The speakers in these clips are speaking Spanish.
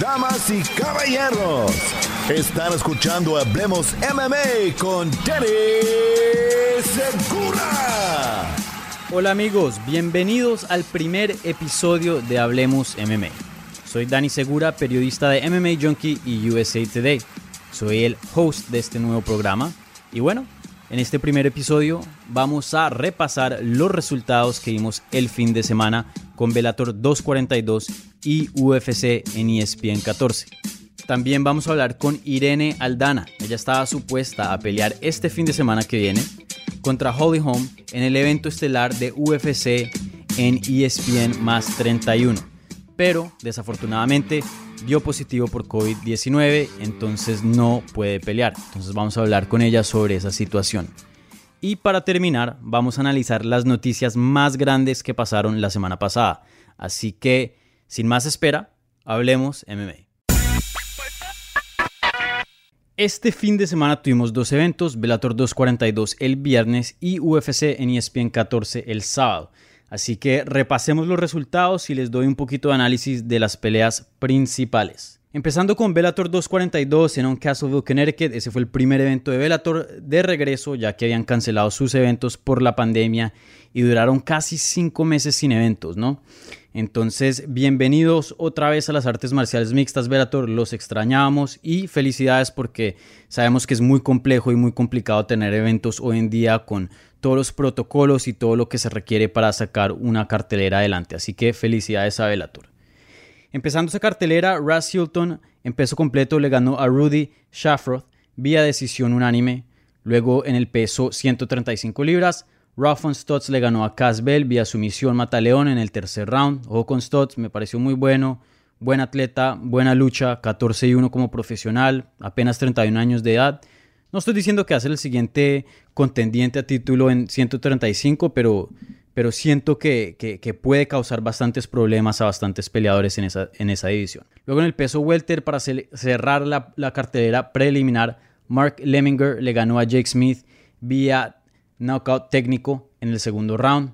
Damas y caballeros, están escuchando Hablemos MMA con Danny Segura. Hola amigos, bienvenidos al primer episodio de Hablemos MMA. Soy Dani Segura, periodista de MMA Junkie y USA Today. Soy el host de este nuevo programa. Y bueno, en este primer episodio vamos a repasar los resultados que vimos el fin de semana con Bellator 242 y UFC en ESPN 14. También vamos a hablar con Irene Aldana. Ella estaba supuesta a pelear este fin de semana que viene contra Holly Holm en el evento estelar de UFC en ESPN más 31. Pero desafortunadamente dio positivo por COVID-19, entonces no puede pelear. Entonces vamos a hablar con ella sobre esa situación. Y para terminar, vamos a analizar las noticias más grandes que pasaron la semana pasada. Así que, sin más espera, hablemos MMA. Este fin de semana tuvimos dos eventos, Bellator 242 el viernes y UFC en ESPN 14 el sábado. Así que repasemos los resultados y les doy un poquito de análisis de las peleas principales. Empezando con Bellator 242 en Castleville, Connecticut. Ese fue el primer evento de Bellator de regreso, ya que habían cancelado sus eventos por la pandemia y duraron casi cinco meses sin eventos, ¿no? Entonces, bienvenidos otra vez a las artes marciales mixtas, Bellator. Los extrañábamos y felicidades porque sabemos que es muy complejo y muy complicado tener eventos hoy en día con todos los protocolos y todo lo que se requiere para sacar una cartelera adelante. Así que felicidades a Bellator. Empezando esa cartelera, Raz Hilton en peso completo le ganó a Rudy Shafroth vía decisión unánime. Luego en el peso 135 libras, Ralph Stutz le ganó a Casbell vía sumisión Mataleón en el tercer round. Ojo con Stutz, me pareció muy bueno. Buen atleta, buena lucha, 14 y 1 como profesional, apenas 31 años de edad. No estoy diciendo que hace el siguiente contendiente a título en 135, pero pero siento que, puede causar bastantes problemas a bastantes peleadores en esa, en esa división. Luego en el peso welter, para cerrar la, la cartelera preliminar, Mark Lemminger le ganó a Jake Smith vía knockout técnico en el segundo round.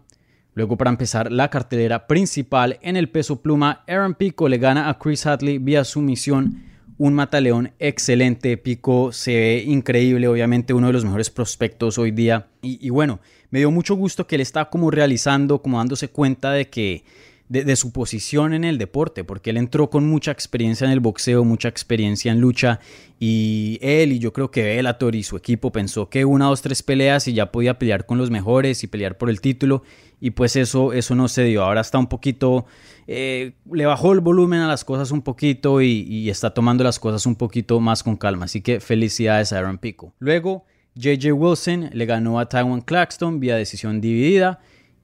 Luego para empezar la cartelera principal en el peso pluma, Aaron Pico le gana a Chris Hadley vía sumisión. Un mataleón excelente, Pico se ve increíble, obviamente uno de los mejores prospectos hoy día. y bueno, me dio mucho gusto que él está como realizando, como dándose cuenta de que de, su posición en el deporte, porque él entró con mucha experiencia en el boxeo, mucha experiencia en lucha, y él y yo creo que Bellator y su equipo pensó que una, dos, tres peleas y ya podía pelear con los mejores y pelear por el título, y pues eso, eso no se dio. Ahora está un poquito, eh, le bajó el volumen a las cosas un poquito y, y está tomando las cosas un poquito más con calma, así que felicidades a Aaron Pico. Luego, JJ Wilson le ganó a Taiwan Claxton vía decisión dividida.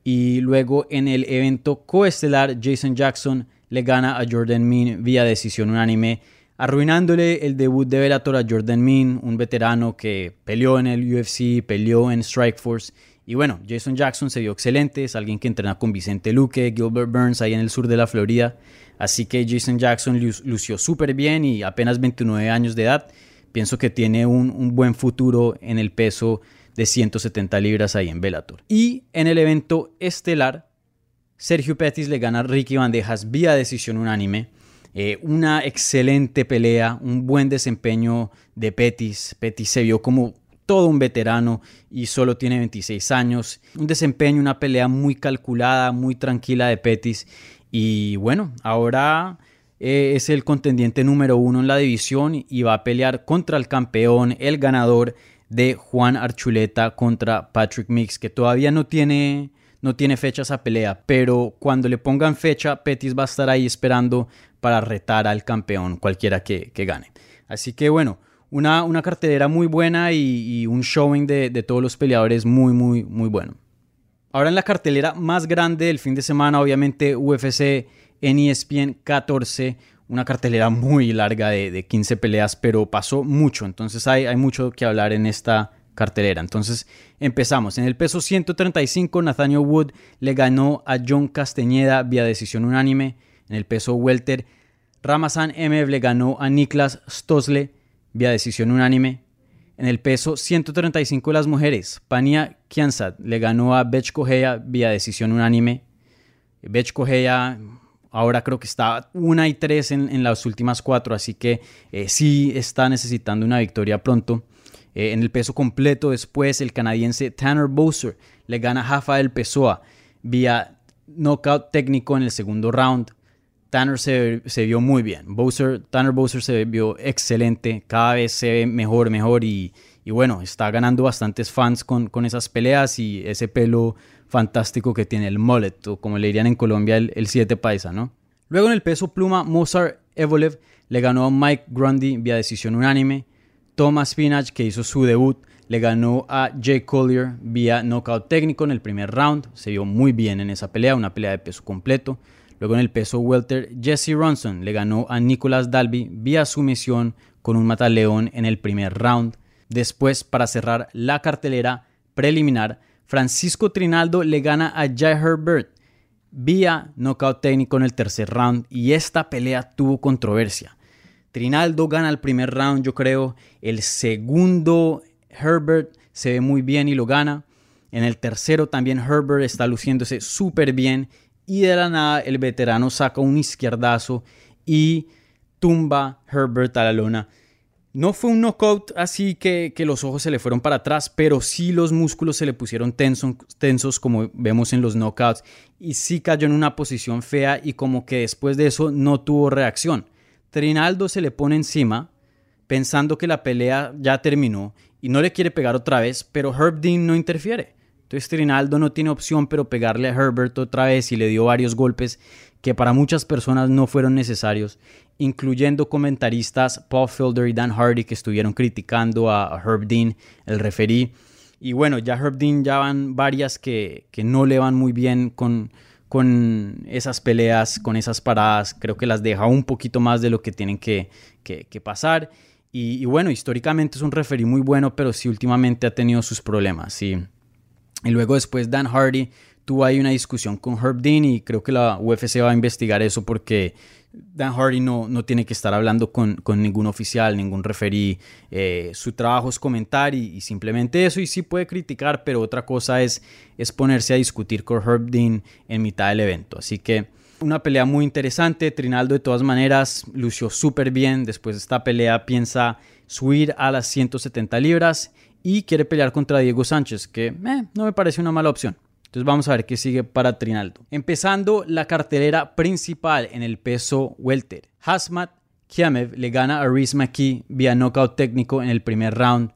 Y luego en el evento coestelar, Jason Jackson le gana a Jordan Mean vía decisión unánime, arruinándole el debut de Bellator a Jordan Mean, un veterano que peleó en el UFC, peleó en Strikeforce. Y bueno, Jason Jackson se vio excelente, es alguien que entrena con Vicente Luque, Gilbert Burns ahí en el sur de la Florida. Así que Jason Jackson lució súper bien y apenas 29 años de edad pienso que tiene un, buen futuro en el peso de 170 libras ahí en Bellator. Y en el evento estelar, Sergio Pettis le gana a Ricky Bandejas vía decisión unánime. Eh, una excelente pelea, un buen desempeño de Pettis. Pettis se vio como todo un veterano y solo tiene 26 años. Un desempeño, una pelea muy calculada, muy tranquila de Pettis. Y bueno, ahora eh, es el contendiente número uno en la división y va a pelear contra el campeón, el ganador de Juan Archuleta contra Patrick Mix, que todavía no tiene, no tiene fecha esa pelea, pero cuando le pongan fecha, Pettis va a estar ahí esperando para retar al campeón, cualquiera que, gane. Así que bueno, una, una cartelera muy buena y, un showing de, de, todos los peleadores muy, muy, muy bueno. Ahora en la cartelera más grande del fin de semana, obviamente UFC en ESPN 14, una cartelera muy larga de, 15 peleas, pero pasó mucho, entonces hay, mucho que hablar en esta cartelera. Entonces empezamos. En el peso 135, Nathaniel Wood le ganó a John Castañeda vía decisión unánime. En el peso welter, Ramazan Emev le ganó a Niklas Stosle vía decisión unánime. En el peso 135 de las mujeres, Pania Kiansat le ganó a Bech Kohea vía decisión unánime. Bech ahora creo que está 1 y 3 en, las últimas cuatro, así que eh, sí está necesitando una victoria pronto. Eh, en el peso completo después, el canadiense Tanner Bowser le gana a Rafael Pessoa vía knockout técnico en el segundo round. Tanner se, vio muy bien. Bowser, Tanner Bowser se vio excelente. Cada vez se ve mejor, mejor. Y, bueno, está ganando bastantes fans con, con, esas peleas y ese pelo fantástico que tiene el mullet, o como le dirían en Colombia, el 7 paisa, ¿no? Luego en el peso pluma, Mozart Evolev le ganó a Mike Grundy vía decisión unánime. Thomas Spinach, que hizo su debut, le ganó a Jay Collier vía knockout técnico en el primer round. Se vio muy bien en esa pelea, una pelea de peso completo. Luego en el peso welter, Jesse Ronson le ganó a Nicolas Dalby vía sumisión con un mataleón en el primer round. Después, para cerrar la cartelera preliminar, Francisco Trinaldo le gana a Jay Herbert vía knockout técnico en el tercer round y esta pelea tuvo controversia. Trinaldo gana el primer round, yo creo. El segundo, Herbert se ve muy bien y lo gana. En el tercero también Herbert está luciéndose súper bien. Y de la nada el veterano saca un izquierdazo y tumba Herbert a la lona. No fue un knockout así que, que, los ojos se le fueron para atrás, pero sí los músculos se le pusieron tensos, tensos como vemos en los knockouts y sí cayó en una posición fea y como que después de eso no tuvo reacción. Trinaldo se le pone encima pensando que la pelea ya terminó y no le quiere pegar otra vez, pero Herb Dean no interfiere. Entonces Trinaldo no tiene opción pero pegarle a Herbert otra vez y le dio varios golpes que para muchas personas no fueron necesarios, incluyendo comentaristas Paul Fielder y Dan Hardy que estuvieron criticando a Herb Dean, el referí. Y bueno, ya Herb Dean ya van varias que, que no le van muy bien con, con esas peleas, con esas paradas, creo que las deja un poquito más de lo que tienen que, pasar. Y, bueno, históricamente es un referee muy bueno, pero sí últimamente ha tenido sus problemas. Y, y luego después Dan Hardy tuvo ahí una discusión con Herb Dean y creo que la UFC va a investigar eso porque Dan Hardy no, no tiene que estar hablando con, ningún oficial, ningún referí. Eh, su trabajo es comentar y, simplemente eso. Y sí puede criticar, pero otra cosa es, es ponerse a discutir con Herb Dean en mitad del evento. Así que una pelea muy interesante. Trinaldo de todas maneras lució súper bien. Después de esta pelea piensa subir a las 170 libras y quiere pelear contra Diego Sánchez, que eh, no me parece una mala opción. Entonces vamos a ver qué sigue para Trinaldo. Empezando la cartelera principal en el peso welter. Hasmat Kiamev le gana a Rhys McKee vía knockout técnico en el primer round.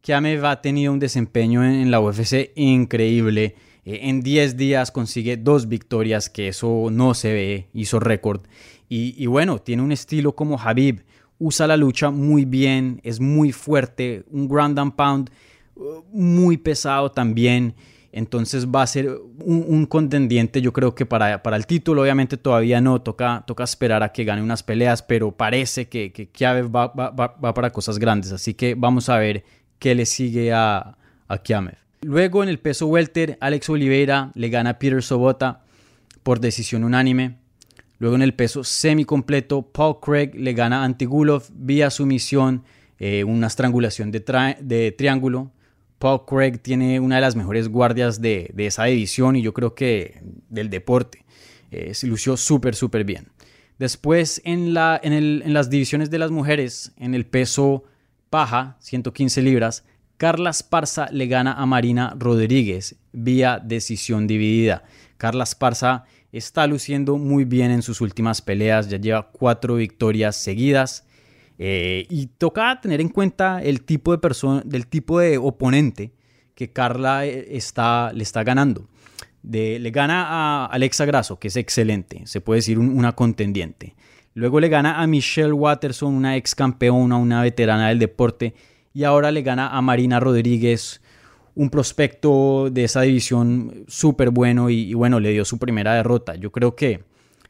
Kiamev ha tenido un desempeño en la UFC increíble. Eh, en 10 días consigue dos victorias, que eso no se ve, hizo récord. Y, y bueno, tiene un estilo como Habib. Usa la lucha muy bien, es muy fuerte, un ground and pound uh, muy pesado también. Entonces va a ser un, contendiente, yo creo que para, para, el título, obviamente todavía no, toca, toca esperar a que gane unas peleas, pero parece que, que va, va, para cosas grandes. Así que vamos a ver qué le sigue a, a Luego en el peso welter, Alex Oliveira le gana a Peter Sobota por decisión unánime. Luego en el peso semi-completo, Paul Craig le gana a Antigulov vía sumisión, eh, una estrangulación de, triángulo. Paul Craig tiene una de las mejores guardias de, esa división y yo creo que del deporte. Eh, se lució súper, súper bien. Después en, en, las divisiones de las mujeres, en el peso paja, 115 libras, Carla Esparza le gana a Marina Rodríguez vía decisión dividida. Carla Esparza está luciendo muy bien en sus últimas peleas, ya lleva cuatro victorias seguidas. Eh, y toca tener en cuenta el tipo de persona, del tipo de oponente que Carla eh, está, le está ganando. De, le gana a Alexa Grasso, que es excelente, se puede decir una contendiente. Luego le gana a Michelle Watterson, una ex campeona, una veterana del deporte. Y ahora le gana a Marina Rodríguez, un prospecto de esa división súper bueno y, bueno, le dio su primera derrota. Yo creo que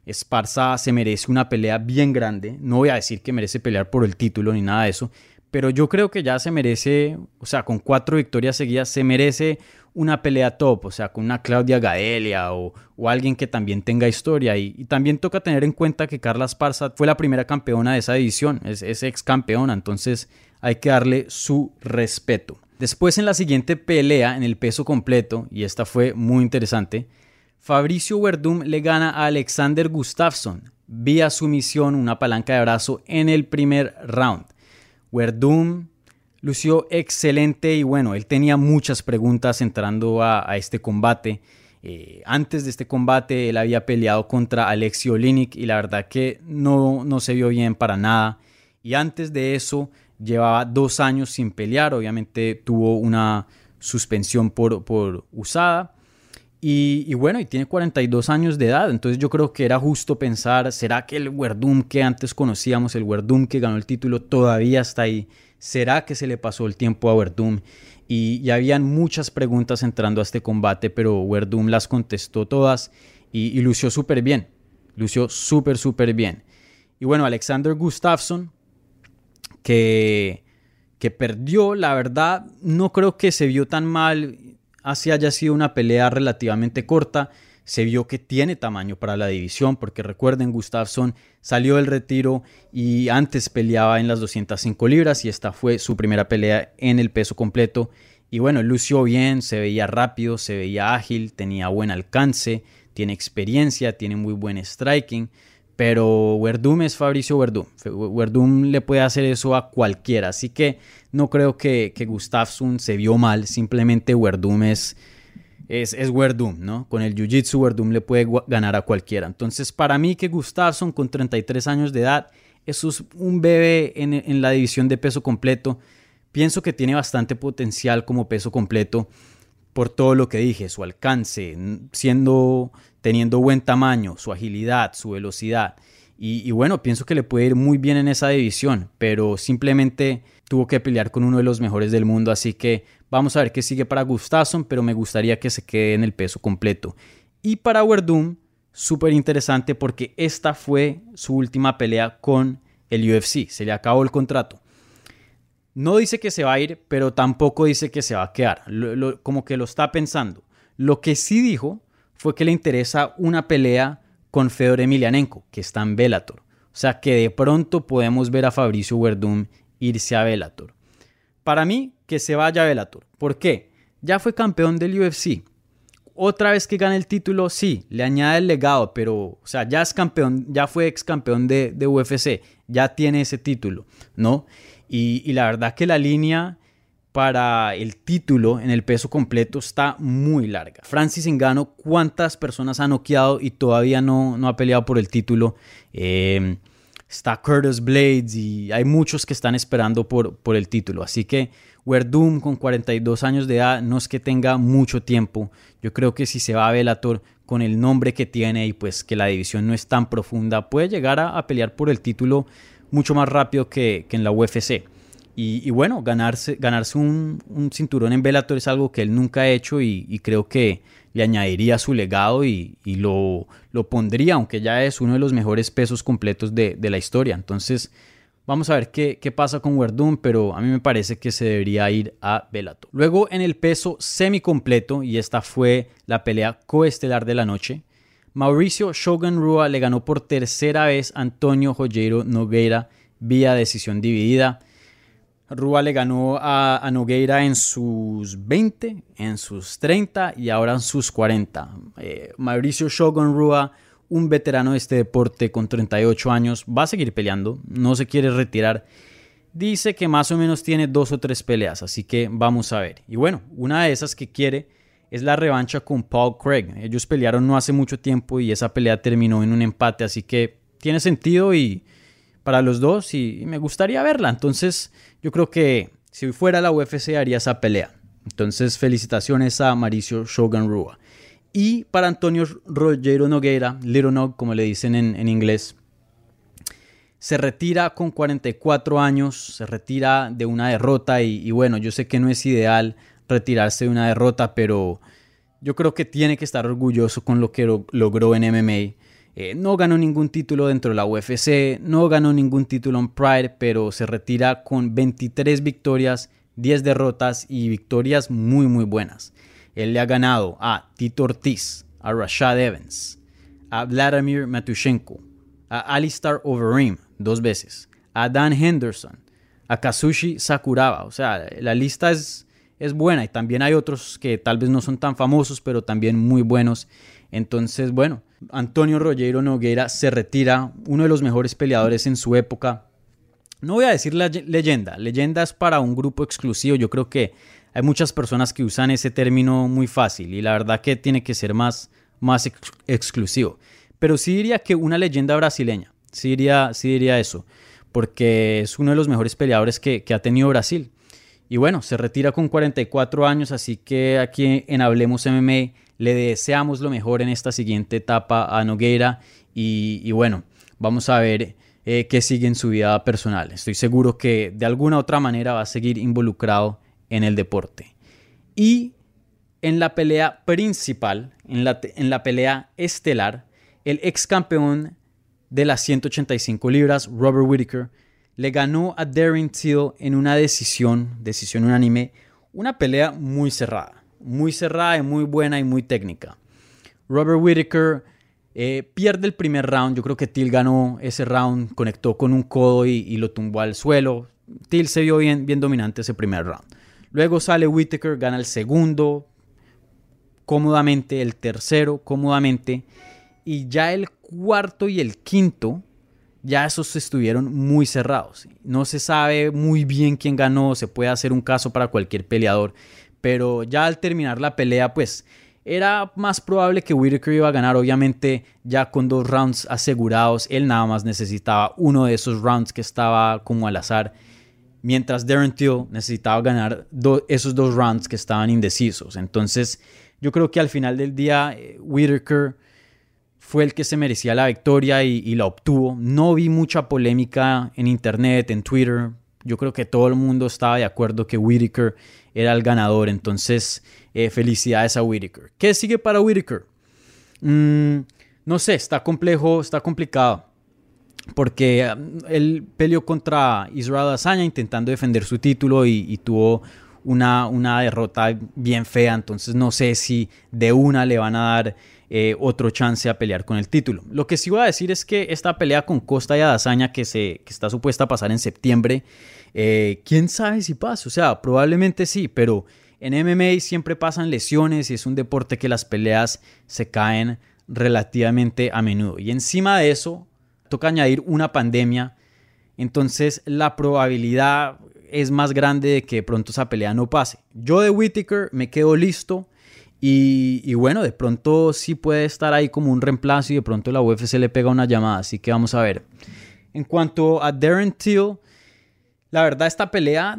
Esparza se merece una pelea bien grande. No voy a decir que merece pelear por el título ni nada de eso, pero yo creo que ya se merece, o sea, con cuatro victorias seguidas, se merece una pelea top, o sea, con una Claudia Gadelia o, alguien que también tenga historia. Y, también toca tener en cuenta que Carla Esparza fue la primera campeona de esa división, es, es ex campeona, entonces hay que darle su respeto. Después en la siguiente pelea en el peso completo, y esta fue muy interesante, Fabricio Werdum le gana a Alexander Gustafsson vía sumisión, una palanca de brazo en el primer round. Werdum lució excelente y bueno, él tenía muchas preguntas entrando a, este combate. Eh, antes de este combate él había peleado contra Alexio Olinik y la verdad que no, no se vio bien para nada. Y antes de eso llevaba dos años sin pelear, obviamente tuvo una suspensión por, por usada. Y, bueno, y tiene 42 años de edad, entonces yo creo que era justo pensar, ¿será que el Werdum que antes conocíamos, el Werdum que ganó el título, todavía está ahí? ¿Será que se le pasó el tiempo a Werdum? Y, y habían muchas preguntas entrando a este combate, pero Werdum las contestó todas y, y lució súper bien, lució súper, súper bien. Y bueno, Alexander Gustafsson, que, perdió, la verdad, no creo que se vio tan mal así haya sido una pelea relativamente corta, se vio que tiene tamaño para la división, porque recuerden, Gustafsson salió del retiro y antes peleaba en las 205 libras y esta fue su primera pelea en el peso completo. Y bueno, lució bien, se veía rápido, se veía ágil, tenía buen alcance, tiene experiencia, tiene muy buen striking. Pero Werdum es Fabricio Werdum. Werdum le puede hacer eso a cualquiera. Así que no creo que, que Gustafsson se vio mal. Simplemente Werdum es, es, es Werdum, ¿no? Con el Jiu-Jitsu Werdum le puede ganar a cualquiera. Entonces para mí que Gustafsson con 33 años de edad, eso es un bebé en, en la división de peso completo. Pienso que tiene bastante potencial como peso completo por todo lo que dije, su alcance, siendo, teniendo buen tamaño, su agilidad, su velocidad. Y, bueno, pienso que le puede ir muy bien en esa división, pero simplemente tuvo que pelear con uno de los mejores del mundo, así que vamos a ver qué sigue para Gustafsson, pero me gustaría que se quede en el peso completo. Y para Werdum, súper interesante porque esta fue su última pelea con el UFC, se le acabó el contrato. No dice que se va a ir, pero tampoco dice que se va a quedar. como que lo está pensando. Lo que sí dijo fue que le interesa una pelea con Fedor Emelianenko, que está en Bellator. O sea que de pronto podemos ver a Fabricio Verdum irse a Bellator. Para mí, que se vaya a Bellator. ¿Por qué? Ya fue campeón del UFC. Otra vez que gane el título, sí, le añade el legado, pero, o sea, ya es campeón, ya fue ex campeón de, de UFC, ya tiene ese título, ¿no? Y, la verdad que la línea para el título en el peso completo está muy larga. Francis Engano, ¿cuántas personas ha noqueado y todavía no, no ha peleado por el título? Em, está Curtis Blades y hay muchos que están esperando por, por el título. Así que Werdum con 42 años de edad no es que tenga mucho tiempo. Yo creo que si se va a Bellator con el nombre que tiene y pues que la división no es tan profunda, puede llegar a pelear por el título mucho más rápido que, en la UFC. Y, bueno, ganarse, ganarse un, cinturón en Bellator es algo que él nunca ha hecho y, creo que le añadiría su legado y, lo, lo, pondría, aunque ya es uno de los mejores pesos completos de, la historia. Entonces, vamos a ver qué, qué pasa con Werdum, pero a mí me parece que se debería ir a Bellator. Luego en el peso semicompleto, y esta fue la pelea coestelar de la noche, Mauricio Shogun Rua le ganó por tercera vez a Antonio Joyeiro Nogueira vía decisión dividida. Rua le ganó a, Nogueira en sus 20, en sus 30 y ahora en sus 40. Eh, Mauricio Shogun Rua, un veterano de este deporte con 38 años, va a seguir peleando, no se quiere retirar. Dice que más o menos tiene dos o tres peleas, así que vamos a ver. Y bueno, una de esas que quiere es la revancha con Paul Craig. Ellos pelearon no hace mucho tiempo y esa pelea terminó en un empate, así que tiene sentido y para los dos y, me gustaría verla. Entonces yo creo que si fuera la UFC haría esa pelea. Entonces felicitaciones a Mauricio Shogun Rua. Y para Antonio Rogero Nogueira, Little Nog como le dicen en, inglés, se retira con 44 años, se retira de una derrota y bueno, yo sé que no es ideal retirarse de una derrota, pero yo creo que tiene que estar orgulloso con lo que logró en MMA. Eh, no ganó ningún título dentro de la UFC, no ganó ningún título en Pride, pero se retira con 23 victorias, 10 derrotas y victorias muy muy buenas. Él le ha ganado a Tito Ortiz, a Rashad Evans, a Vladimir Matushenko, a Alistair Overeem dos veces, a Dan Henderson, a Kazushi Sakuraba. O sea, la lista es, es buena y también hay otros que tal vez no son tan famosos, pero también muy buenos. Entonces, bueno, Antonio Rogero Noguera se retira, uno de los mejores peleadores en su época. No voy a decir la leyenda, leyenda es para un grupo exclusivo. Yo creo que hay muchas personas que usan ese término muy fácil y la verdad que tiene que ser más, más exclusivo. Pero sí diría que una leyenda brasileña, sí diría, sí diría eso, porque es uno de los mejores peleadores que, que ha tenido Brasil. Y bueno, se retira con 44 años, así que aquí en Hablemos MMA le deseamos lo mejor en esta siguiente etapa a Nogueira y, bueno, vamos a ver eh, qué sigue en su vida personal. Estoy seguro que de alguna u otra manera va a seguir involucrado en el deporte. Y en la pelea principal, en la, en la pelea estelar, el ex campeón de las 185 libras, Robert Whittaker, le ganó a Darren Till en una decisión, decisión unánime, una pelea muy cerrada muy cerrada y muy buena y muy técnica. Robert Whittaker eh, pierde el primer round. Yo creo que Till ganó ese round, conectó con un codo y, lo tumbó al suelo. Till se vio bien, bien dominante ese primer round. Luego sale Whittaker, gana el segundo cómodamente, el tercero cómodamente. Y ya el cuarto y el quinto, ya esos estuvieron muy cerrados. No se sabe muy bien quién ganó, se puede hacer un caso para cualquier peleador pero ya al terminar la pelea, pues era más probable que Whitaker iba a ganar, obviamente ya con dos rounds asegurados, él nada más necesitaba uno de esos rounds que estaba como al azar, mientras Darren Till necesitaba ganar esos dos rounds que estaban indecisos. Entonces yo creo que al final del día eh, Whitaker fue el que se merecía la victoria y, y la obtuvo. No vi mucha polémica en internet, en Twitter, yo creo que todo el mundo estaba de acuerdo que Whitaker era el ganador. Entonces, eh, felicidades a Whitaker. ¿Qué sigue para Whitaker? Mm, no sé, está complejo, está complicado. Porque mm, él peleó contra Israel Azaña intentando defender su título y, tuvo una, una, derrota bien fea. Entonces no sé si de una le van a dar eh, otro chance a pelear con el título. Lo que sí voy a decir es que esta pelea con Costa y Adazaña que, se, que está supuesta a pasar en septiembre, eh, quién sabe si pasa. O sea, probablemente sí, pero en MMA siempre pasan lesiones y es un deporte que las peleas se caen relativamente a menudo. Y encima de eso, toca añadir una pandemia. Entonces la probabilidad es más grande de que pronto esa pelea no pase. Yo de Whitaker me quedo listo y, bueno, de pronto sí puede estar ahí como un reemplazo y de pronto la UFC le pega una llamada, así que vamos a ver. En cuanto a Darren Till, la verdad esta pelea,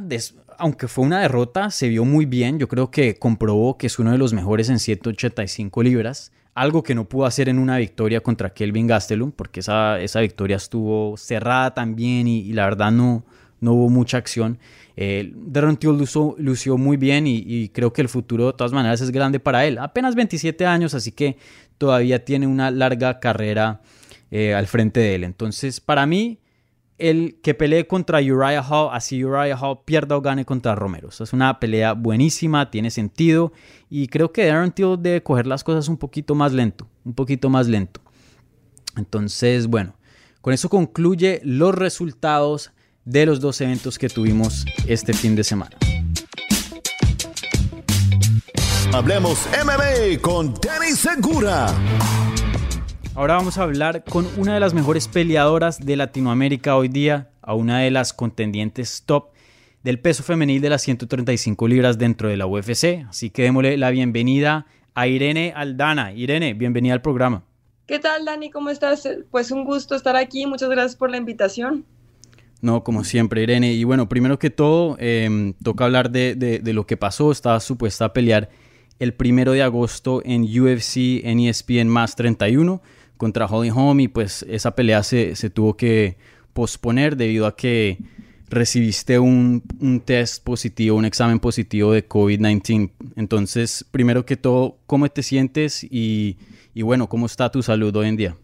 aunque fue una derrota, se vio muy bien. Yo creo que comprobó que es uno de los mejores en 185 libras. Algo que no pudo hacer en una victoria contra Kelvin Gastelum, porque esa, esa victoria estuvo cerrada también y la verdad no, no hubo mucha acción. Eh, Darren Till lució, muy bien y, creo que el futuro de todas maneras es grande para él. Apenas 27 años, así que todavía tiene una larga carrera eh, al frente de él. Entonces, para mí, el que pelee contra Uriah Hall, así Uriah Hall pierda o gane contra Romero. es una pelea buenísima, tiene sentido y creo que Darren Till debe coger las cosas un poquito más lento, un poquito más lento. Entonces, bueno, con eso concluye los resultados de los dos eventos que tuvimos este fin de semana. Hablemos MMA con Danny Segura. Ahora vamos a hablar con una de las mejores peleadoras de Latinoamérica hoy día, a una de las contendientes top del peso femenil de las 135 libras dentro de la UFC. Así que démosle la bienvenida a Irene Aldana. Irene, bienvenida al programa. ¿Qué tal, Dani? ¿Cómo estás? Pues un gusto estar aquí. Muchas gracias por la invitación. No, como siempre, Irene. Y bueno, primero que todo, em, toca hablar de, lo que pasó. Estaba supuesta a pelear el primero de agosto en UFC en ESPN más 31 contra Holly Holm y pues esa pelea se, tuvo que posponer debido a que recibiste un, test positivo, un examen positivo de COVID-19. Entonces, primero que todo, ¿cómo te sientes y, y bueno, cómo está tu salud hoy en día?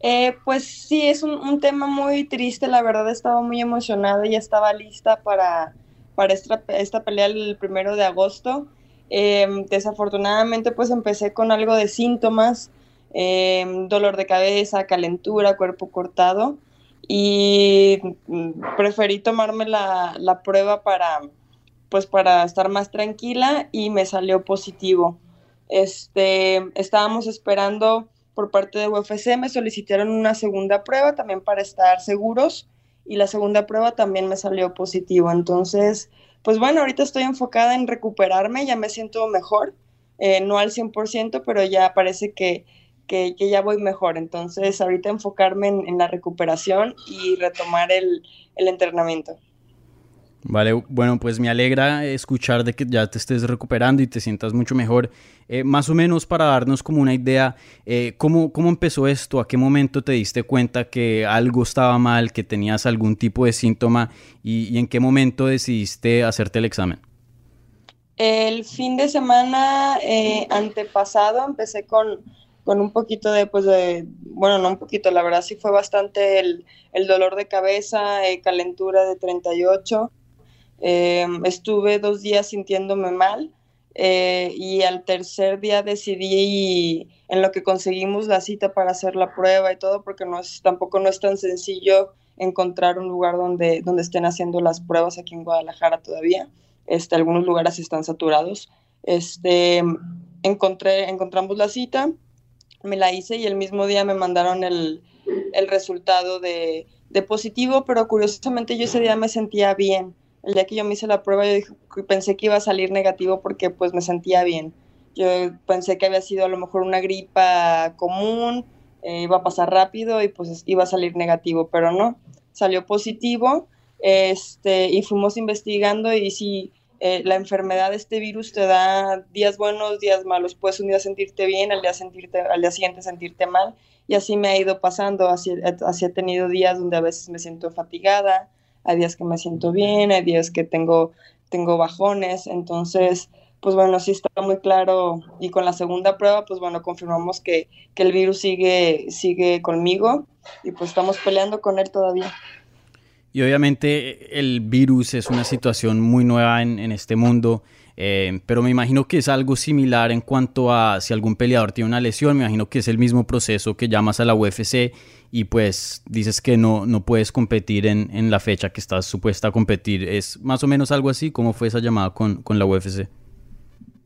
Eh, pues sí, es un, tema muy triste, la verdad estaba muy emocionada y estaba lista para, para esta, esta pelea el primero de agosto. Em, desafortunadamente pues empecé con algo de síntomas, em, dolor de cabeza, calentura, cuerpo cortado y mm, preferí tomarme la, la, prueba para pues para estar más tranquila y me salió positivo. Este, estábamos esperando por parte de UFC me solicitaron una segunda prueba también para estar seguros y la segunda prueba también me salió positivo. Entonces, pues bueno, ahorita estoy enfocada en recuperarme, ya me siento mejor, eh, no al 100%, pero ya parece que, que, ya voy mejor. Entonces, ahorita enfocarme en, la recuperación y retomar el, el entrenamiento. Vale, bueno, pues me alegra escuchar de que ya te estés recuperando y te sientas mucho mejor. Eh, más o menos para darnos como una idea, eh, ¿cómo, ¿cómo empezó esto? ¿A qué momento te diste cuenta que algo estaba mal, que tenías algún tipo de síntoma y, en qué momento decidiste hacerte el examen? El fin de semana eh, antepasado empecé con, con un poquito de, pues de, bueno, no un poquito, la verdad sí fue bastante el, el dolor de cabeza, calentura de 38 Em, estuve dos días sintiéndome mal eh, y al tercer día decidí en lo que conseguimos la cita para hacer la prueba y todo, porque no es, tampoco no es tan sencillo encontrar un lugar donde, donde estén haciendo las pruebas aquí en Guadalajara todavía. Este, algunos lugares están saturados. Este, encontré, encontramos la cita, me la hice y el mismo día me mandaron el, el resultado de, de positivo, pero curiosamente yo ese día me sentía bien el día que yo me hice la prueba, yo pensé que iba a salir negativo porque pues me sentía bien. Yo pensé que había sido a lo mejor una gripa común, eh, iba a pasar rápido y pues iba a salir negativo, pero no, salió positivo este, y fuimos investigando y si eh, la enfermedad de este virus te da días buenos, días malos, puedes un día sentirte bien, al día, sentirte, al día siguiente sentirte mal. Y así me ha ido pasando, así, así he tenido días donde a veces me siento fatigada, hay días que me siento bien, hay días que tengo, tengo bajones, entonces, pues bueno, sí está muy claro. Y con la segunda prueba, pues bueno, confirmamos que, el virus sigue, sigue conmigo. Y pues estamos peleando con él todavía. Y obviamente el virus es una situación muy nueva en, en este mundo. Eh, pero me imagino que es algo similar en cuanto a si algún peleador tiene una lesión, me imagino que es el mismo proceso que llamas a la UFC y pues dices que no, no puedes competir en, en la fecha que estás supuesta a competir. ¿Es más o menos algo así? ¿Cómo fue esa llamada con, con la UFC?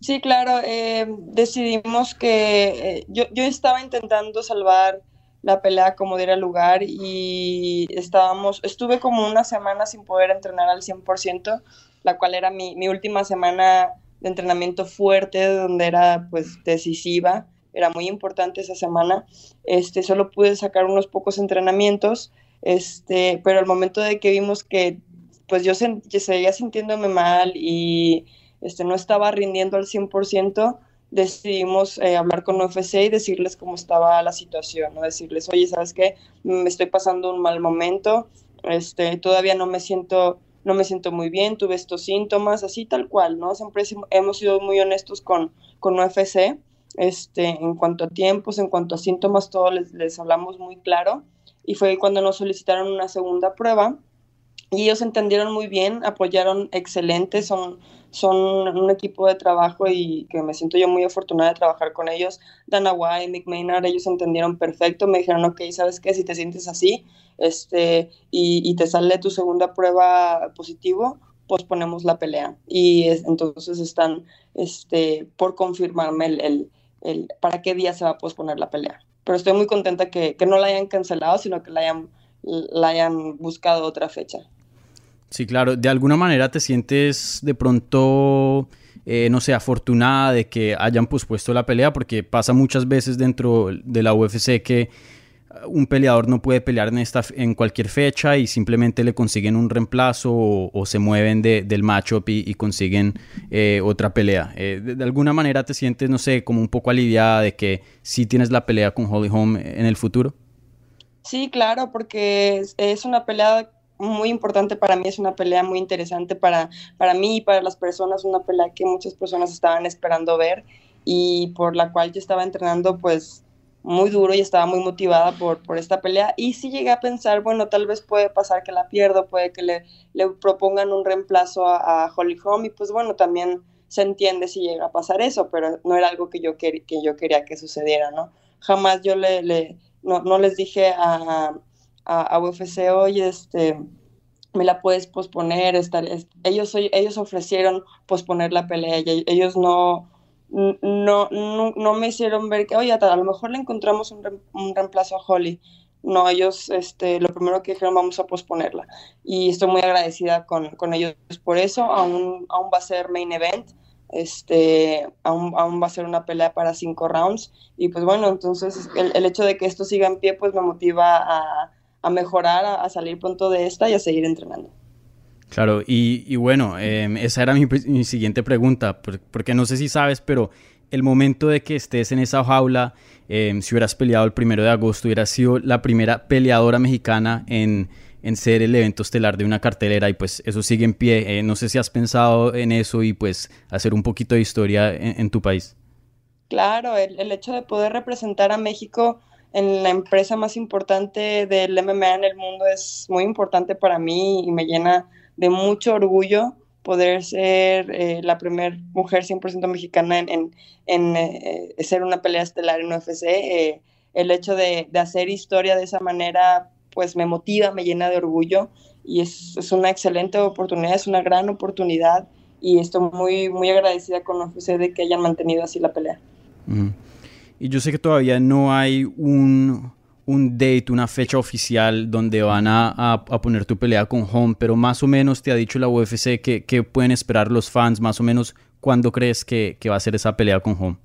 Sí, claro, eh, decidimos que eh, yo, yo estaba intentando salvar la pelea como diera lugar y estábamos, estuve como una semana sin poder entrenar al 100%, la cual era mi, mi última semana de entrenamiento fuerte, donde era pues decisiva, era muy importante esa semana. Este, solo pude sacar unos pocos entrenamientos, este, pero al momento de que vimos que pues yo, seguía sintiéndome mal y este, no estaba rindiendo al 100%, decidimos eh, hablar con UFC y decirles cómo estaba la situación, ¿no? decirles, oye, ¿sabes qué? Me estoy pasando un mal momento, este, todavía no me siento no me siento muy bien, tuve estos síntomas, así tal cual, ¿no? Siempre hemos sido muy honestos con, con UFC, este, en cuanto a tiempos, en cuanto a síntomas, todo les, les hablamos muy claro. Y fue cuando nos solicitaron una segunda prueba y ellos entendieron muy bien, apoyaron excelente, son, son un equipo de trabajo y que me siento yo muy afortunada de trabajar con ellos. Dana White, Mick Maynard, ellos entendieron perfecto, me dijeron, ok, ¿sabes qué? Si te sientes así este, y, te sale tu segunda prueba positivo, posponemos la pelea. Y entonces están este, por confirmarme el, el, para qué día se va a posponer la pelea. Pero estoy muy contenta que, que no la hayan cancelado, sino que la hayan, la hayan buscado otra fecha. Sí, claro. De alguna manera te sientes de pronto, eh, no sé, afortunada de que hayan pospuesto la pelea, porque pasa muchas veces dentro de la UFC que uh, un peleador no puede pelear en, esta, en cualquier fecha y simplemente le consiguen un reemplazo o, se mueven de, del matchup y, y consiguen eh, otra pelea. Eh, de, alguna manera te sientes, no sé, como un poco aliviada de que sí tienes la pelea con Holly Holm en el futuro. Sí, claro, porque es una pelea muy importante para mí, es una pelea muy interesante para, para mí y para las personas, una pelea que muchas personas estaban esperando ver y por la cual yo estaba entrenando pues muy duro y estaba muy motivada por, por esta pelea. Y sí llegué a pensar, bueno, tal vez puede pasar que la pierdo, puede que le, le propongan un reemplazo a, Holly Holm y pues bueno, también se entiende si llega a pasar eso, pero no era algo que yo, que yo quería que sucediera, ¿no? Jamás yo le, le no, no, les dije a, a, a, UFC, oye, este, me la puedes posponer, estar, ellos, ellos ofrecieron posponer la pelea, y ellos no, no, no, no, me hicieron ver que, oye, a lo mejor le encontramos un, un, reemplazo a Holly. No, ellos, este, lo primero que dijeron, vamos a posponerla. Y estoy muy agradecida con, con ellos por eso. Aún, aún va a ser main event. Este, aún, aún, va a ser una pelea para cinco rounds. Y pues bueno, entonces el, el hecho de que esto siga en pie, pues me motiva a, a mejorar, a, a salir pronto de esta y a seguir entrenando. Claro, y, y bueno, eh, esa era mi, mi, siguiente pregunta, porque no sé si sabes, pero el momento de que estés en esa jaula, eh, si hubieras peleado el primero de agosto, hubieras sido la primera peleadora mexicana en, en ser el evento estelar de una cartelera y pues eso sigue en pie. Eh, no sé si has pensado en eso y pues hacer un poquito de historia en, en tu país. Claro, el, el, hecho de poder representar a México en la empresa más importante del MMA en el mundo es muy importante para mí y me llena de mucho orgullo poder ser eh, la primera mujer 100% mexicana en, en, en eh, ser una pelea estelar en UFC. Eh, el hecho de, de, hacer historia de esa manera, pues me motiva, me llena de orgullo y es, es, una excelente oportunidad, es una gran oportunidad y estoy muy, muy agradecida con UFC de que hayan mantenido así la pelea. Mm. Y yo sé que todavía no hay un un date, una fecha oficial donde van a, a, poner tu pelea con Home, pero más o menos te ha dicho la UFC que, que pueden esperar los fans, más o menos cuándo crees que, que va a ser esa pelea con Home.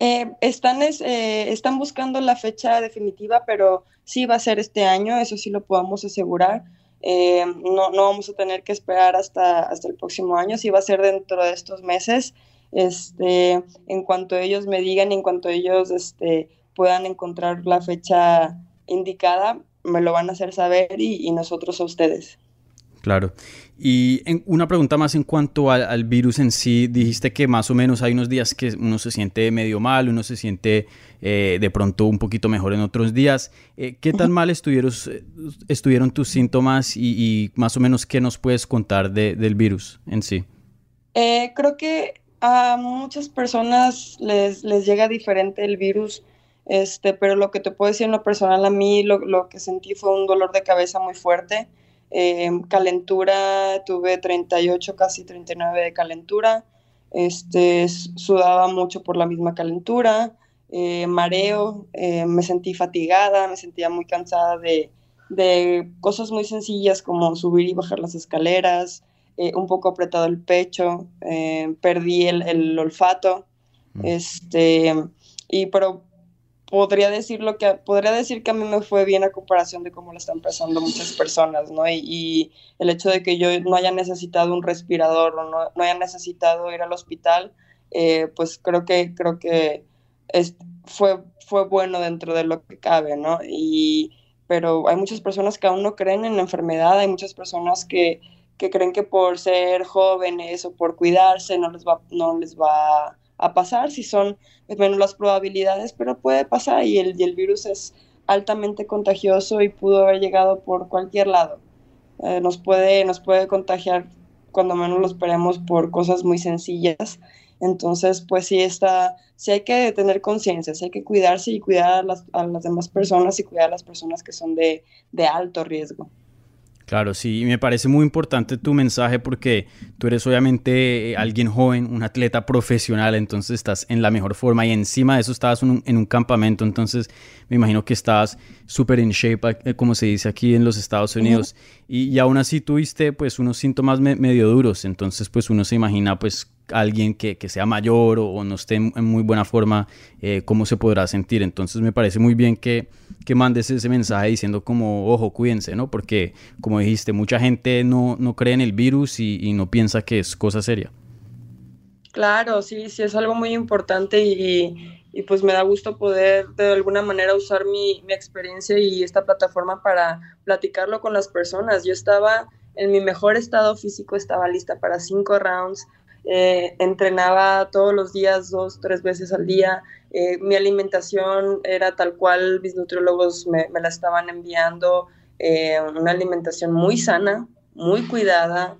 Eh, están, es, eh, están buscando la fecha definitiva, pero sí va a ser este año, eso sí lo podemos asegurar. Eh, no, no vamos a tener que esperar hasta, hasta el próximo año, sí va a ser dentro de estos meses. Este, en cuanto ellos me digan, en cuanto ellos este, puedan encontrar la fecha indicada, me lo van a hacer saber y, y nosotros a ustedes. Claro. Y en, una pregunta más en cuanto al, al, virus en sí. Dijiste que más o menos hay unos días que uno se siente medio mal, uno se siente eh, de pronto un poquito mejor en otros días. Eh, ¿Qué tan mal estuvieron, estuvieron tus síntomas y, y, más o menos qué nos puedes contar de, del virus en sí? Eh, creo que a muchas personas les, les llega diferente el virus. Este, pero lo que te puedo decir en lo personal, a mí lo, lo que sentí fue un dolor de cabeza muy fuerte, eh, calentura, tuve 38, casi 39 de calentura, este, sudaba mucho por la misma calentura, eh, mareo, eh, me sentí fatigada, me sentía muy cansada de, de, cosas muy sencillas como subir y bajar las escaleras, eh, un poco apretado el pecho, eh, perdí el, el olfato, mm. este, y pero podría decir lo que podría decir que a mí me fue bien a comparación de cómo lo están pasando muchas personas, ¿no? Y, y, el hecho de que yo no haya necesitado un respirador o no, no haya necesitado ir al hospital, eh, pues creo que creo que es, fue fue bueno dentro de lo que cabe, ¿no? Y pero hay muchas personas que aún no creen en la enfermedad, hay muchas personas que, que creen que por ser jóvenes o por cuidarse no les va no les va a pasar, si son menos las probabilidades, pero puede pasar y el, el virus es altamente contagioso y pudo haber llegado por cualquier lado. Eh, nos, puede, nos puede contagiar cuando menos lo esperemos por cosas muy sencillas. Entonces, pues sí, está, sí hay que tener conciencia, sí hay que cuidarse y cuidar a las, a las demás personas y cuidar a las personas que son de, de alto riesgo. Claro, sí, y me parece muy importante tu mensaje porque tú eres obviamente eh, alguien joven, un atleta profesional, entonces estás en la mejor forma y encima de eso estabas un, en un campamento, entonces me imagino que estabas súper en shape, eh, como se dice aquí en los Estados Unidos, y, y, aún así tuviste pues unos síntomas me medio duros, entonces pues uno se imagina pues alguien que, que sea mayor o, no esté en muy buena forma, eh, cómo se podrá sentir. Entonces me parece muy bien que, que mandes ese mensaje diciendo como, ojo, cuídense, ¿no? Porque como dijiste, mucha gente no, no cree en el virus y, y, no piensa que es cosa seria. Claro, sí, sí, es algo muy importante y, y pues me da gusto poder de alguna manera usar mi, mi experiencia y esta plataforma para platicarlo con las personas. Yo estaba en mi mejor estado físico, estaba lista para cinco rounds, eh, entrenaba todos los días, dos, tres veces al día. Eh, mi alimentación era tal cual mis nutriólogos me, la estaban enviando, eh, una alimentación muy sana, muy cuidada,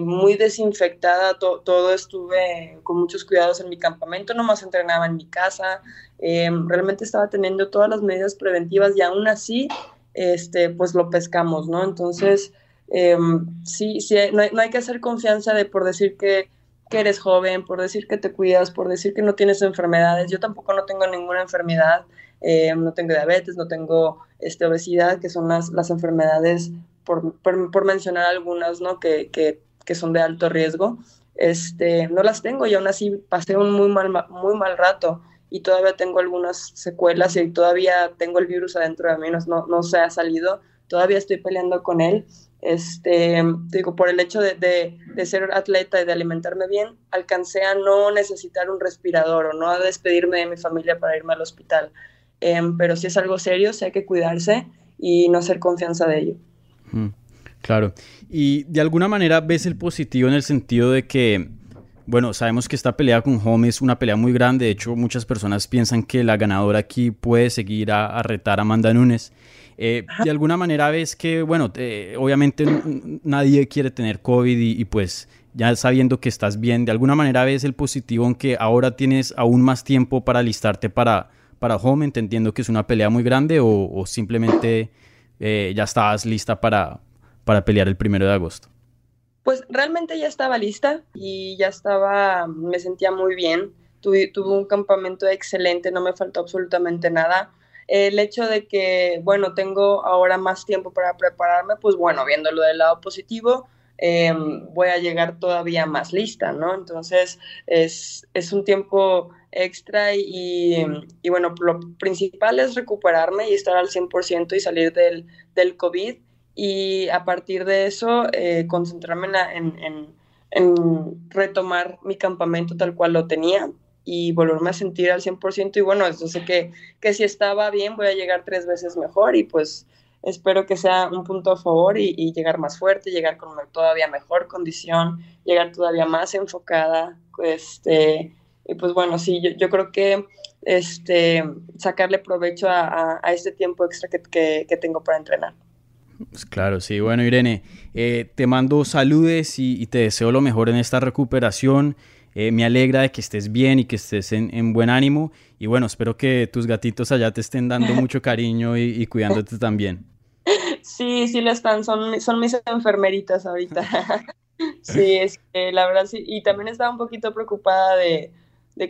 muy desinfectada, todo estuve con muchos cuidados en mi campamento, nomás entrenaba en mi casa, realmente estaba teniendo todas las medidas preventivas y aún así, este, pues lo pescamos, ¿no? Entonces, sí, sí, no hay, no hay, que hacer confianza de por decir que que eres joven, por decir que te cuidas, por decir que no tienes enfermedades. Yo tampoco no tengo ninguna enfermedad, eh, no tengo diabetes, no tengo este, obesidad, que son las, las enfermedades, por, por, mencionar algunas, ¿no? Que, que, que, son de alto riesgo. Este, no las tengo y aún así pasé un muy mal, muy mal rato y todavía tengo algunas secuelas y todavía tengo el virus adentro de mí, no, no se ha salido, todavía estoy peleando con él este, digo, por el hecho de, ser atleta y de alimentarme bien, alcancé a no necesitar un respirador o no a despedirme de mi familia para irme al hospital. Em, pero si es algo serio, sí hay que cuidarse y no hacer confianza de ello. claro. Y de alguna manera ves el positivo en el sentido de que, bueno, sabemos que esta pelea con Home es una pelea muy grande. De hecho, muchas personas piensan que la ganadora aquí puede seguir a, a retar a Amanda Nunes. Eh, de alguna manera ves que, bueno, obviamente nadie quiere tener COVID y, pues ya sabiendo que estás bien, de alguna manera ves el positivo en que ahora tienes aún más tiempo para listarte para, para Home, entendiendo que es una pelea muy grande o, simplemente eh, ya estabas lista para, para pelear el primero de agosto. Pues realmente ya estaba lista y ya estaba, me sentía muy bien. tuve un campamento excelente, no me faltó absolutamente nada el hecho de que, bueno, tengo ahora más tiempo para prepararme, pues bueno, viéndolo del lado positivo, em, voy a llegar todavía más lista, ¿no? Entonces, es, es un tiempo extra y, y, bueno, lo principal es recuperarme y estar al 100% y salir del, del, COVID y a partir de eso eh, concentrarme en, en, en retomar mi campamento tal cual lo tenía y volverme a sentir al 100% y bueno, eso sé que, que si estaba bien voy a llegar tres veces mejor y pues espero que sea un punto a favor y, llegar más fuerte, llegar con todavía mejor condición, llegar todavía más enfocada, este, y pues bueno, sí, yo, yo creo que este, sacarle provecho a, a, este tiempo extra que, que, tengo para entrenar. Pues claro, sí. Bueno, Irene, eh, te mando saludes y, y, te deseo lo mejor en esta recuperación. Eh, me alegra de que estés bien y que estés en, buen ánimo. Y bueno, espero que tus gatitos allá te estén dando mucho cariño y, cuidándote también. Sí, sí lo están, son, son mis enfermeritas ahorita. sí, es que la verdad sí. Y también estaba un poquito preocupada de,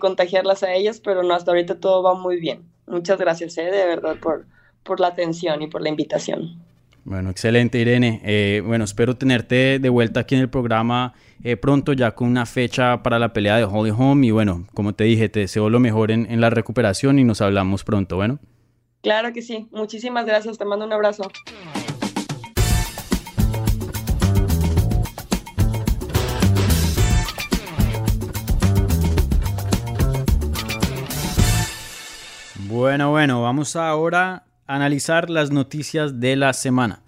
contagiarlas a ellas, pero no, hasta ahorita todo va muy bien. Muchas gracias, eh, de verdad, por, por la atención y por la invitación. Bueno, excelente Irene. Eh, bueno, espero tenerte de vuelta aquí en el programa eh, pronto ya con una fecha para la pelea de Holy Home y bueno, como te dije, te deseo lo mejor en, en la recuperación y nos hablamos pronto, bueno. Claro que sí. Muchísimas gracias. Te mando un abrazo. Bueno, bueno, vamos ahora analizar las noticias de la semana.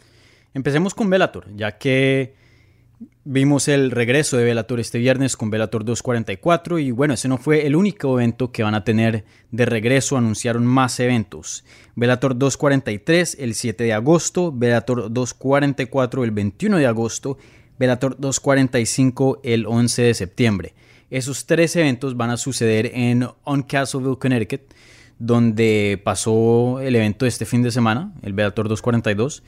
Empecemos con Velator, ya que vimos el regreso de Velator este viernes con Velator 244 y bueno, ese no fue el único evento que van a tener de regreso, anunciaron más eventos. Velator 243 el 7 de agosto, Velator 244 el 21 de agosto, Velator 245 el 11 de septiembre. Esos tres eventos van a suceder en On Castleville, Connecticut donde pasó el evento de este fin de semana, el Bellator 242.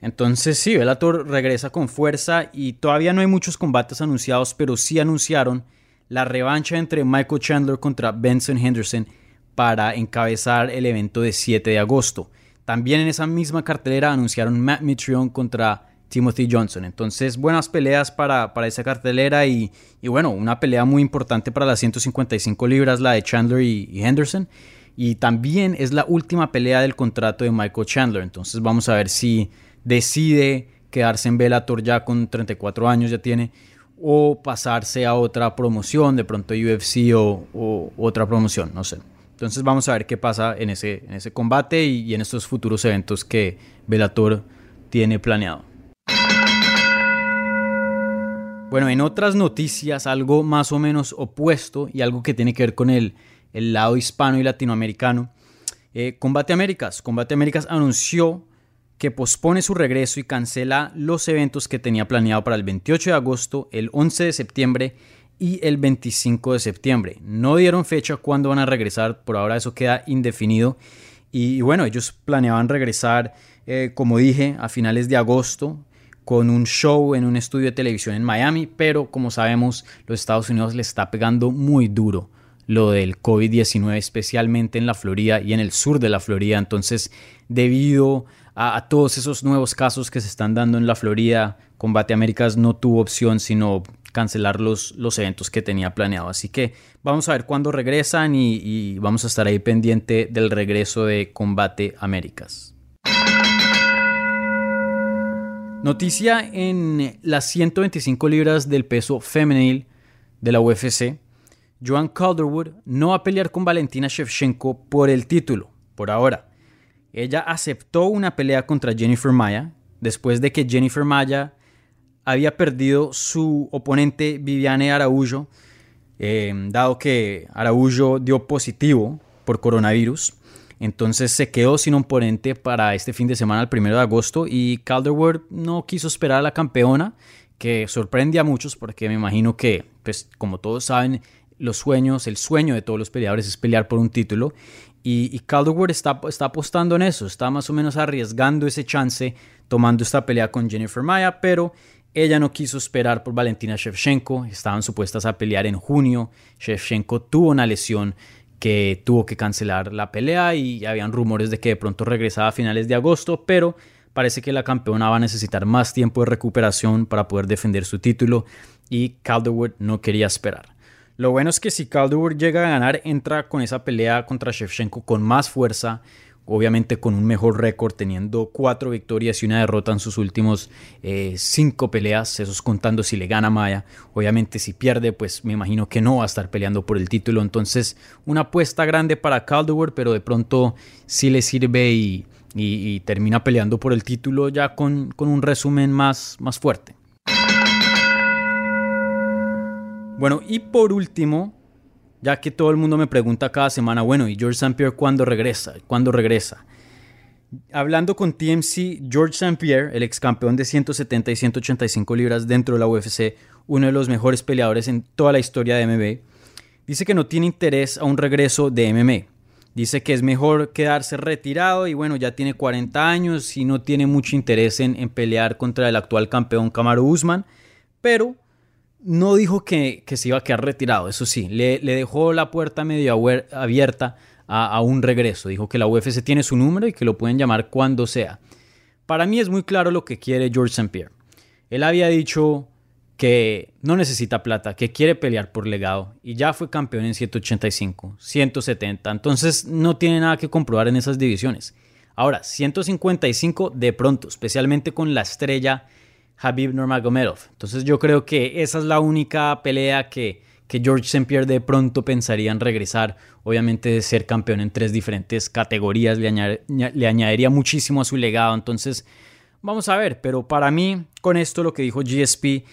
Entonces sí, Bellator regresa con fuerza y todavía no hay muchos combates anunciados, pero sí anunciaron la revancha entre Michael Chandler contra Benson Henderson para encabezar el evento de 7 de agosto. También en esa misma cartelera anunciaron Matt Mitrion contra Timothy Johnson. Entonces, buenas peleas para, para esa cartelera y, bueno, una pelea muy importante para las 155 libras, la de Chandler y Henderson. Y también es la última pelea del contrato de Michael Chandler. Entonces vamos a ver si decide quedarse en Bellator ya con 34 años, ya tiene, o pasarse a otra promoción, de pronto UFC o, otra promoción, no sé. Entonces vamos a ver qué pasa en ese, en ese combate y, en estos futuros eventos que Bellator tiene planeado. Bueno, en otras noticias, algo más o menos opuesto y algo que tiene que ver con el, el lado hispano y latinoamericano. Eh, Combate Américas. Combate Américas anunció que pospone su regreso y cancela los eventos que tenía planeado para el 28 de agosto, el 11 de septiembre y el 25 de septiembre. No dieron fecha cuándo van a regresar, por ahora eso queda indefinido. Y, bueno, ellos planeaban regresar, eh, como dije, a finales de agosto con un show en un estudio de televisión en Miami, pero como sabemos, los Estados Unidos le está pegando muy duro lo del COVID-19, especialmente en la Florida y en el sur de la Florida. Entonces, debido a, todos esos nuevos casos que se están dando en la Florida, Combate Américas no tuvo opción sino cancelar los, los eventos que tenía planeado. Así que vamos a ver cuándo regresan y, y vamos a estar ahí pendiente del regreso de Combate Américas. Noticia en las 125 libras del peso femenil de la UFC. Joan Calderwood no va a pelear con Valentina Shevchenko por el título, por ahora. Ella aceptó una pelea contra Jennifer Maya después de que Jennifer Maya había perdido su oponente Viviane Araújo, eh, dado que Araújo dio positivo por coronavirus. Entonces se quedó sin oponente para este fin de semana, el primero de agosto, y Calderwood no quiso esperar a la campeona, que sorprende a muchos porque me imagino que, pues como todos saben, los sueños, el sueño de todos los peleadores es pelear por un título. Y, Calderwood está, está apostando en eso, está más o menos arriesgando ese chance tomando esta pelea con Jennifer Maya, pero ella no quiso esperar por Valentina Shevchenko, estaban supuestas a pelear en junio, Shevchenko tuvo una lesión que tuvo que cancelar la pelea y habían rumores de que de pronto regresaba a finales de agosto, pero parece que la campeona va a necesitar más tiempo de recuperación para poder defender su título y Calderwood no quería esperar. Lo bueno es que si Calderwood llega a ganar, entra con esa pelea contra Shevchenko con más fuerza, obviamente con un mejor récord, teniendo cuatro victorias y una derrota en sus últimos eh, cinco peleas, esos contando si le gana Maya. Obviamente si pierde, pues me imagino que no va a estar peleando por el título. Entonces, una apuesta grande para Calderwood, pero de pronto sí le sirve y, termina peleando por el título ya con, con un resumen más, más fuerte. Bueno, y por último, ya que todo el mundo me pregunta cada semana, bueno, ¿y George St. Pierre cuándo regresa? ¿Cuándo regresa? Hablando con TMC, George St. Pierre, el ex campeón de 170 y 185 libras dentro de la UFC, uno de los mejores peleadores en toda la historia de MMA, dice que no tiene interés a un regreso de MMA. Dice que es mejor quedarse retirado y bueno, ya tiene 40 años y no tiene mucho interés en, pelear contra el actual campeón Kamaru Usman, pero no dijo que, se iba a quedar retirado, eso sí, le, dejó la puerta medio abierta a, un regreso. Dijo que la UFC tiene su número y que lo pueden llamar cuando sea. Para mí es muy claro lo que quiere George St. Pierre. Él había dicho que no necesita plata, que quiere pelear por legado y ya fue campeón en 185, 170, entonces no tiene nada que comprobar en esas divisiones. Ahora, 155 de pronto, especialmente con la estrella Habib Nurmagomedov. Entonces yo creo que esa es la única pelea que, que George St. Pierre de pronto pensaría en regresar. Obviamente de ser campeón en tres diferentes categorías le, le añadiría muchísimo a su legado. Entonces vamos a ver, pero para mí con esto lo que dijo GSP,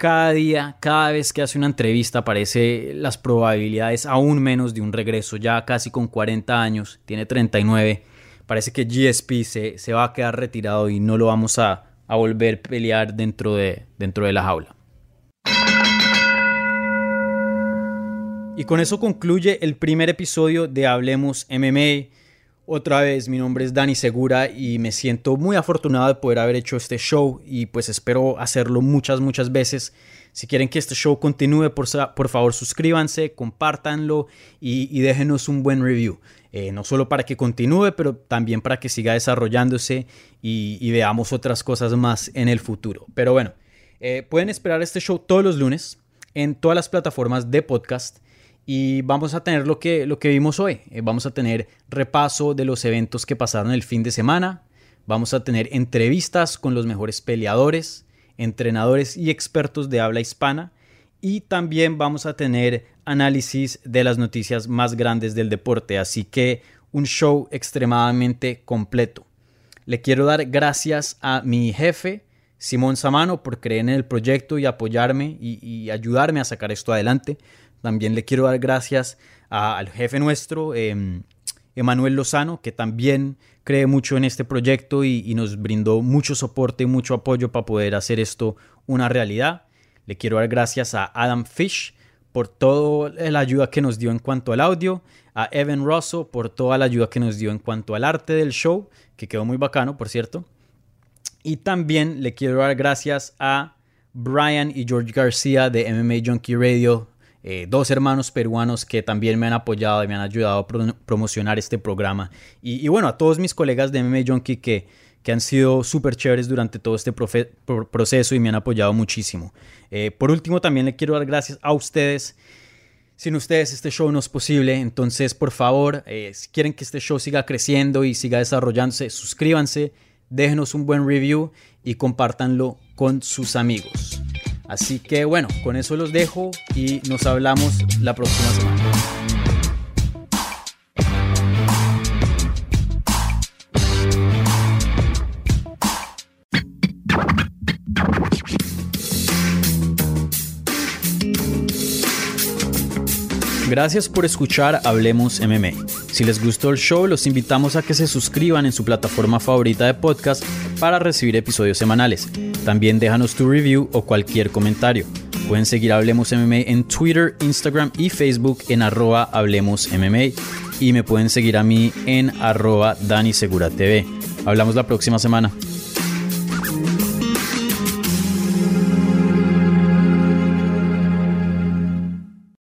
cada día, cada vez que hace una entrevista parece las probabilidades aún menos de un regreso, ya casi con 40 años, tiene 39, parece que GSP se, se va a quedar retirado y no lo vamos a, a volver a pelear dentro de, dentro de la jaula. Y con eso concluye el primer episodio de Hablemos MMA. Otra vez, mi nombre es Dani Segura y me siento muy afortunado de poder haber hecho este show y pues espero hacerlo muchas, muchas veces. Si quieren que este show continúe, por, por favor suscríbanse, compártanlo y, déjenos un buen review. Eh, no solo para que continúe, pero también para que siga desarrollándose y, veamos otras cosas más en el futuro. Pero bueno, eh, pueden esperar este show todos los lunes en todas las plataformas de podcast y vamos a tener lo que, lo que vimos hoy. Eh, vamos a tener repaso de los eventos que pasaron el fin de semana, vamos a tener entrevistas con los mejores peleadores, entrenadores y expertos de habla hispana y también vamos a tener análisis de las noticias más grandes del deporte, así que un show extremadamente completo. Le quiero dar gracias a mi jefe, Simón Samano por creer en el proyecto y apoyarme y, ayudarme a sacar esto adelante. También le quiero dar gracias al jefe nuestro, eh, Emanuel Lozano, que también cree mucho en este proyecto y, nos brindó mucho soporte y mucho apoyo para poder hacer esto una realidad. Le quiero dar gracias a Adam Fish por toda la ayuda que nos dio en cuanto al audio, a Evan Russell por toda la ayuda que nos dio en cuanto al arte del show, que quedó muy bacano, por cierto. Y también le quiero dar gracias a Brian y George García de MMA Junkie Radio, eh, dos hermanos peruanos que también me han apoyado y me han ayudado a promocionar este programa. Y, bueno, a todos mis colegas de MMA Junkie que, que han sido súper chéveres durante todo este proceso y me han apoyado muchísimo. Eh, por último, también le quiero dar gracias a ustedes. Sin ustedes este show no es posible, entonces por favor, eh, si quieren que este show siga creciendo y siga desarrollándose, suscríbanse, déjenos un buen review y compártanlo con sus amigos. Así que bueno, con eso los dejo y nos hablamos la próxima semana. Gracias por escuchar Hablemos MMA. Si les gustó el show, los invitamos a que se suscriban en su plataforma favorita de podcast para recibir episodios semanales. También déjanos tu review o cualquier comentario. Pueden seguir Hablemos MMA en Twitter, Instagram y Facebook en arroba Hablemos. Y me pueden seguir a mí en arroba Dani Segura TV. Hablamos la próxima semana.